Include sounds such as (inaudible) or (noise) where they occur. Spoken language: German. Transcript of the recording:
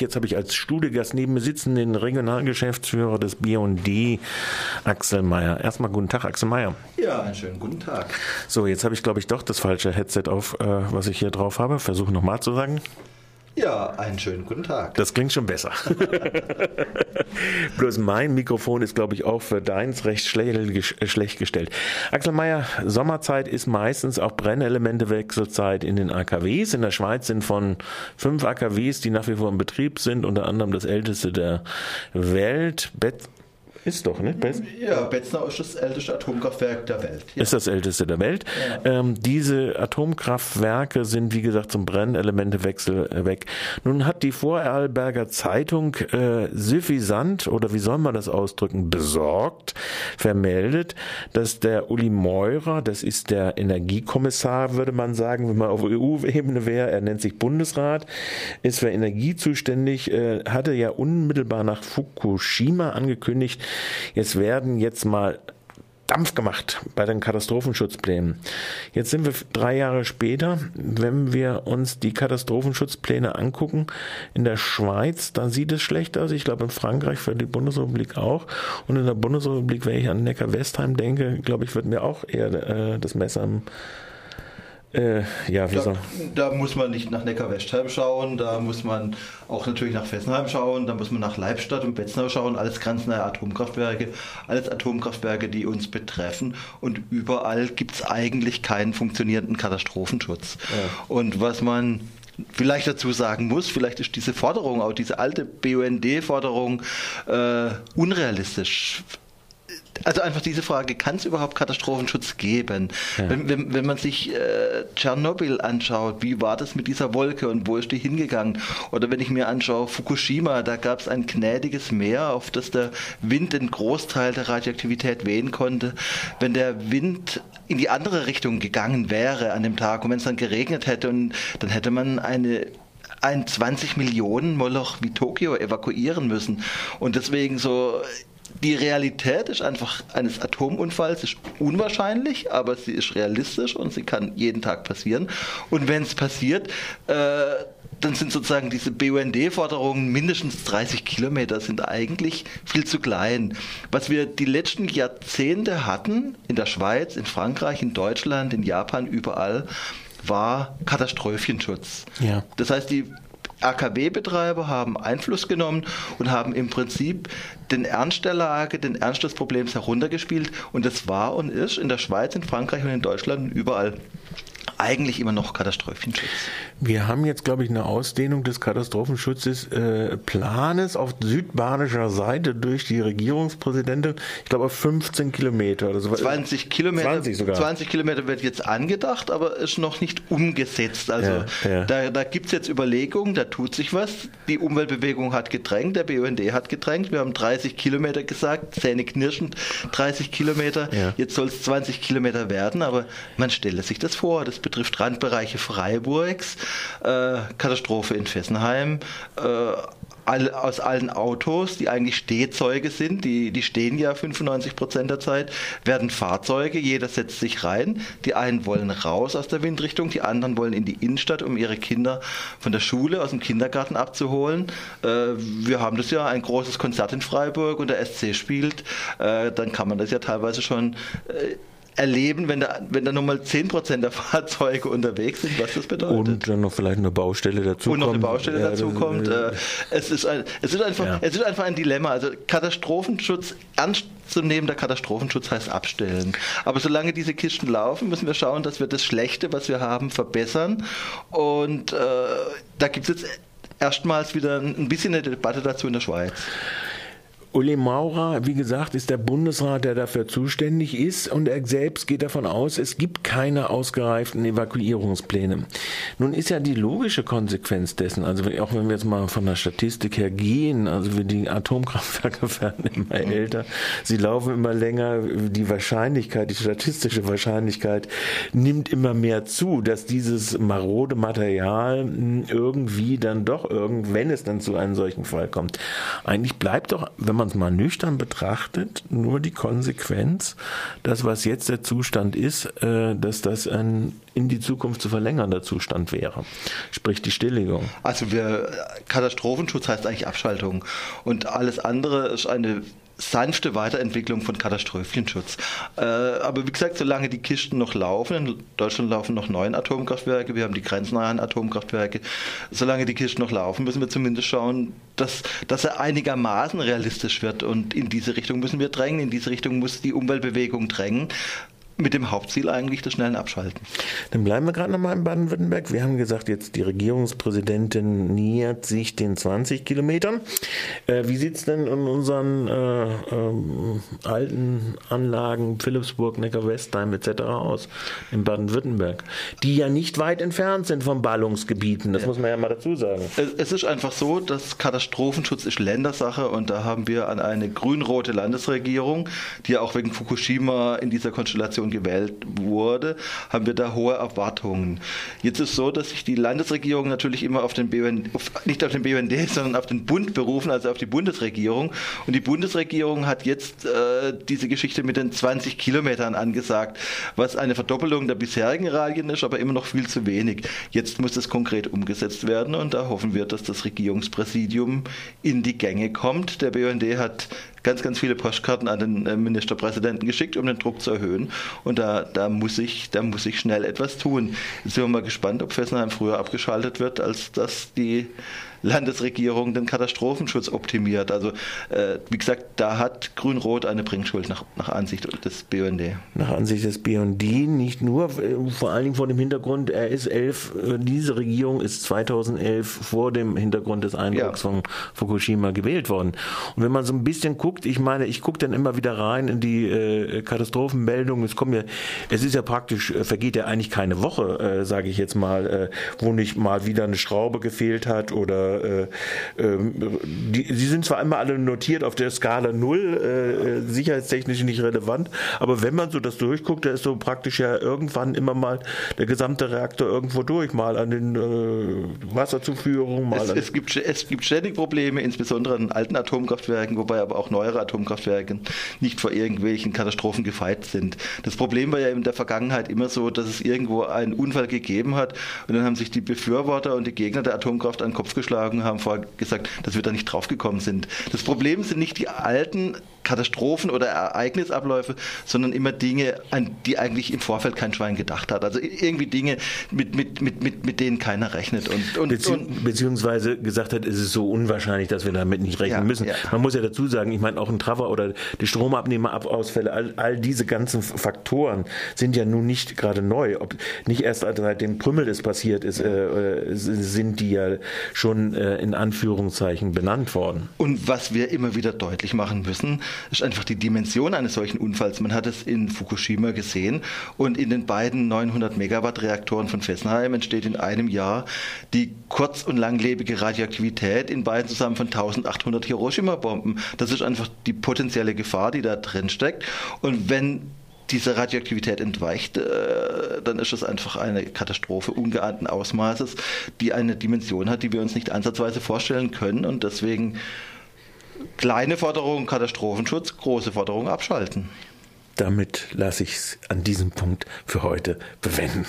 Jetzt habe ich als Studiegast neben mir sitzen den Regionalgeschäftsführer des BD, Axel Meyer. Erstmal guten Tag, Axel Meyer. Ja, einen schönen guten Tag. So, jetzt habe ich, glaube ich, doch das falsche Headset auf, äh, was ich hier drauf habe. Versuche nochmal zu sagen. Ja, einen schönen guten Tag. Das klingt schon besser. (laughs) Bloß mein Mikrofon ist, glaube ich, auch für deins recht schlecht gestellt. Axel Mayer, Sommerzeit ist meistens auch Brennelementewechselzeit in den AKWs. In der Schweiz sind von fünf AKWs, die nach wie vor im Betrieb sind, unter anderem das älteste der Welt, ist doch, ne? Bez ja, Betzner ist das älteste Atomkraftwerk der Welt. Ja. Ist das älteste der Welt. Ja. Ähm, diese Atomkraftwerke sind, wie gesagt, zum Brennelementewechsel äh, weg. Nun hat die Vorarlberger Zeitung äh, suffisant, oder wie soll man das ausdrücken, besorgt, vermeldet, dass der Uli Meurer, das ist der Energiekommissar, würde man sagen, wenn man auf EU-Ebene wäre, er nennt sich Bundesrat, ist für Energie zuständig, äh, hatte ja unmittelbar nach Fukushima angekündigt, Jetzt werden jetzt mal Dampf gemacht bei den Katastrophenschutzplänen. Jetzt sind wir drei Jahre später. Wenn wir uns die Katastrophenschutzpläne angucken, in der Schweiz, da sieht es schlecht aus. Ich glaube in Frankreich für die Bundesrepublik auch. Und in der Bundesrepublik, wenn ich an Neckar-Westheim denke, glaube ich, wird mir auch eher äh, das Messer am äh, ja, da, da muss man nicht nach Neckar-Westheim schauen, da muss man auch natürlich nach Fessenheim schauen, da muss man nach Leibstadt und Betznau schauen, alles grenznahe Atomkraftwerke, alles Atomkraftwerke, die uns betreffen und überall gibt es eigentlich keinen funktionierenden Katastrophenschutz. Ja. Und was man vielleicht dazu sagen muss, vielleicht ist diese Forderung, auch diese alte BUND-Forderung, äh, unrealistisch also einfach diese Frage, kann es überhaupt Katastrophenschutz geben? Ja. Wenn, wenn, wenn, man sich äh, Tschernobyl anschaut, wie war das mit dieser Wolke und wo ist die hingegangen? Oder wenn ich mir anschaue Fukushima, da gab es ein gnädiges Meer, auf das der Wind den Großteil der Radioaktivität wehen konnte. Wenn der Wind in die andere Richtung gegangen wäre an dem Tag und wenn es dann geregnet hätte, und dann hätte man eine ein 20 Millionen Moloch wie Tokio evakuieren müssen. Und deswegen so die Realität ist einfach eines Atomunfalls ist unwahrscheinlich, aber sie ist realistisch und sie kann jeden Tag passieren. Und wenn es passiert, äh, dann sind sozusagen diese BUND-Forderungen mindestens 30 Kilometer sind eigentlich viel zu klein. Was wir die letzten Jahrzehnte hatten in der Schweiz, in Frankreich, in Deutschland, in Japan, überall, war Katastrophenschutz. Ja. Das heißt, die AKW-Betreiber haben Einfluss genommen und haben im Prinzip den Ernst der Lage, den Ernst des Problems heruntergespielt. Und das war und ist in der Schweiz, in Frankreich und in Deutschland und überall eigentlich immer noch Katastrophenschutz. Wir haben jetzt, glaube ich, eine Ausdehnung des Katastrophenschutzes äh, auf südbanischer Seite durch die Regierungspräsidentin, ich glaube auf 15 Kilometer oder so. 20 Kilometer, 20 sogar. 20 Kilometer wird jetzt angedacht, aber ist noch nicht umgesetzt. Also ja, ja. da, da gibt es jetzt Überlegungen, da tut sich was. Die Umweltbewegung hat gedrängt, der BUND hat gedrängt. Wir haben 30 Kilometer gesagt, Zähne knirschend, 30 Kilometer. Ja. Jetzt soll es 20 Kilometer werden, aber man stelle sich das vor. Das betrifft Randbereiche Freiburgs, äh, Katastrophe in Fessenheim, äh, all, aus allen Autos, die eigentlich Stehzeuge sind, die, die stehen ja 95 Prozent der Zeit, werden Fahrzeuge, jeder setzt sich rein. Die einen wollen raus aus der Windrichtung, die anderen wollen in die Innenstadt, um ihre Kinder von der Schule, aus dem Kindergarten abzuholen. Äh, wir haben das ja, ein großes Konzert in Freiburg und der SC spielt, äh, dann kann man das ja teilweise schon äh, erleben, wenn da, wenn da nur mal 10% der (laughs) Fahrzeuge unterwegs sind, was das bedeutet. Und dann noch vielleicht eine Baustelle dazu Und noch eine Baustelle ja, dazu kommt. Äh, es, ist ein, es, ist einfach, ja. es ist einfach ein Dilemma. Also Katastrophenschutz, ernstzunehmender Katastrophenschutz heißt abstellen. Aber solange diese Kisten laufen, müssen wir schauen, dass wir das Schlechte, was wir haben, verbessern. Und äh, da gibt es jetzt erstmals wieder ein bisschen eine Debatte dazu in der Schweiz. Uli Maurer, wie gesagt, ist der Bundesrat, der dafür zuständig ist. Und er selbst geht davon aus, es gibt keine ausgereiften Evakuierungspläne. Nun ist ja die logische Konsequenz dessen, also auch wenn wir jetzt mal von der Statistik her gehen, also die Atomkraftwerke (laughs) werden immer älter, sie laufen immer länger, die Wahrscheinlichkeit, die statistische Wahrscheinlichkeit nimmt immer mehr zu, dass dieses marode Material irgendwie dann doch irgend, wenn es dann zu einem solchen Fall kommt, eigentlich bleibt doch, wenn man es mal nüchtern betrachtet, nur die Konsequenz, dass was jetzt der Zustand ist, äh, dass das ein in die Zukunft zu verlängernder Zustand wäre. Sprich die Stilllegung. Also wir, Katastrophenschutz heißt eigentlich Abschaltung. Und alles andere ist eine sanfte Weiterentwicklung von Katastrophenschutz. Äh, aber wie gesagt, solange die Kisten noch laufen, in Deutschland laufen noch neun Atomkraftwerke, wir haben die grenznahen Atomkraftwerke, solange die Kisten noch laufen, müssen wir zumindest schauen, dass, dass er einigermaßen realistisch wird. Und in diese Richtung müssen wir drängen, in diese Richtung muss die Umweltbewegung drängen mit dem Hauptziel eigentlich des schnellen Abschalten. Dann bleiben wir gerade nochmal in Baden-Württemberg. Wir haben gesagt, jetzt die Regierungspräsidentin nähert sich den 20 Kilometern. Äh, wie sieht es denn in unseren äh, äh, alten Anlagen Philipsburg, Neckar-Westheim etc. aus in Baden-Württemberg, die ja nicht weit entfernt sind von Ballungsgebieten? Das ja. muss man ja mal dazu sagen. Es ist einfach so, dass Katastrophenschutz ist Ländersache und da haben wir an eine grün-rote Landesregierung, die ja auch wegen Fukushima in dieser Konstellation Koalition gewählt wurde, haben wir da hohe Erwartungen. Jetzt ist es so, dass sich die Landesregierung natürlich immer auf den BUND, nicht auf den BUND, (laughs) sondern auf den Bund berufen, also auf die Bundesregierung. Und die Bundesregierung hat jetzt äh, diese Geschichte mit den 20 Kilometern angesagt, was eine Verdoppelung der bisherigen Radien ist, aber immer noch viel zu wenig. Jetzt muss das konkret umgesetzt werden und da hoffen wir, dass das Regierungspräsidium in die Gänge kommt. Der BUND hat ganz, ganz viele Postkarten an den äh, Ministerpräsidenten geschickt, um den Druck zu erhöhen. Und da, da, muss, ich, da muss ich schnell etwas tun. Jetzt sind wir mal gespannt, ob Fessenheim früher abgeschaltet wird, als dass die Landesregierung den Katastrophenschutz optimiert. Also äh, wie gesagt, da hat Grün-Rot eine Bringschuld nach, nach Ansicht des BUND. Nach Ansicht des BUND nicht nur, äh, vor allen Dingen vor dem Hintergrund, er ist elf, äh, diese Regierung ist 2011 vor dem Hintergrund des Eindrucks ja. von Fukushima gewählt worden. Und wenn man so ein bisschen guckt, ich meine, ich gucke dann immer wieder rein in die äh, Katastrophenmeldungen, es kommen ja, es ist ja praktisch, äh, vergeht ja eigentlich keine Woche, äh, sage ich jetzt mal, äh, wo nicht mal wieder eine Schraube gefehlt hat oder äh, äh, die, sie sind zwar immer alle notiert auf der Skala 0, äh, sicherheitstechnisch nicht relevant, aber wenn man so das durchguckt, da ist so praktisch ja irgendwann immer mal der gesamte Reaktor irgendwo durch, mal an den äh, Wasserzuführungen, mal es, es, gibt, es gibt ständig Probleme, insbesondere an alten Atomkraftwerken, wobei aber auch neuere Atomkraftwerke nicht vor irgendwelchen Katastrophen gefeit sind. Das Problem war ja in der Vergangenheit immer so, dass es irgendwo einen Unfall gegeben hat und dann haben sich die Befürworter und die Gegner der Atomkraft an den Kopf geschlagen vorgeschlagen haben, vorher gesagt, dass wir da nicht draufgekommen sind. Das Problem sind nicht die alten Katastrophen oder Ereignisabläufe, sondern immer Dinge, an die eigentlich im Vorfeld kein Schwein gedacht hat. Also irgendwie Dinge, mit, mit, mit, mit, mit denen keiner rechnet. Und, und, Bezieh und beziehungsweise gesagt hat, es ist so unwahrscheinlich, dass wir damit nicht rechnen ja, müssen. Ja. Man muss ja dazu sagen, ich meine, auch ein Treffer oder die Stromabnehmerausfälle, all, all diese ganzen Faktoren sind ja nun nicht gerade neu. Ob nicht erst seitdem Prümmel es passiert ist, äh, äh, sind die ja schon äh, in Anführungszeichen benannt worden. Und was wir immer wieder deutlich machen müssen, ist einfach die Dimension eines solchen Unfalls. Man hat es in Fukushima gesehen und in den beiden 900 Megawatt Reaktoren von Fessenheim entsteht in einem Jahr die kurz- und langlebige Radioaktivität in beiden zusammen von 1800 Hiroshima-Bomben. Das ist einfach die potenzielle Gefahr, die da drin steckt. Und wenn diese Radioaktivität entweicht, äh, dann ist es einfach eine Katastrophe ungeahnten Ausmaßes, die eine Dimension hat, die wir uns nicht ansatzweise vorstellen können. Und deswegen Kleine Forderung Katastrophenschutz, große Forderung abschalten. Damit lasse ich es an diesem Punkt für heute bewenden.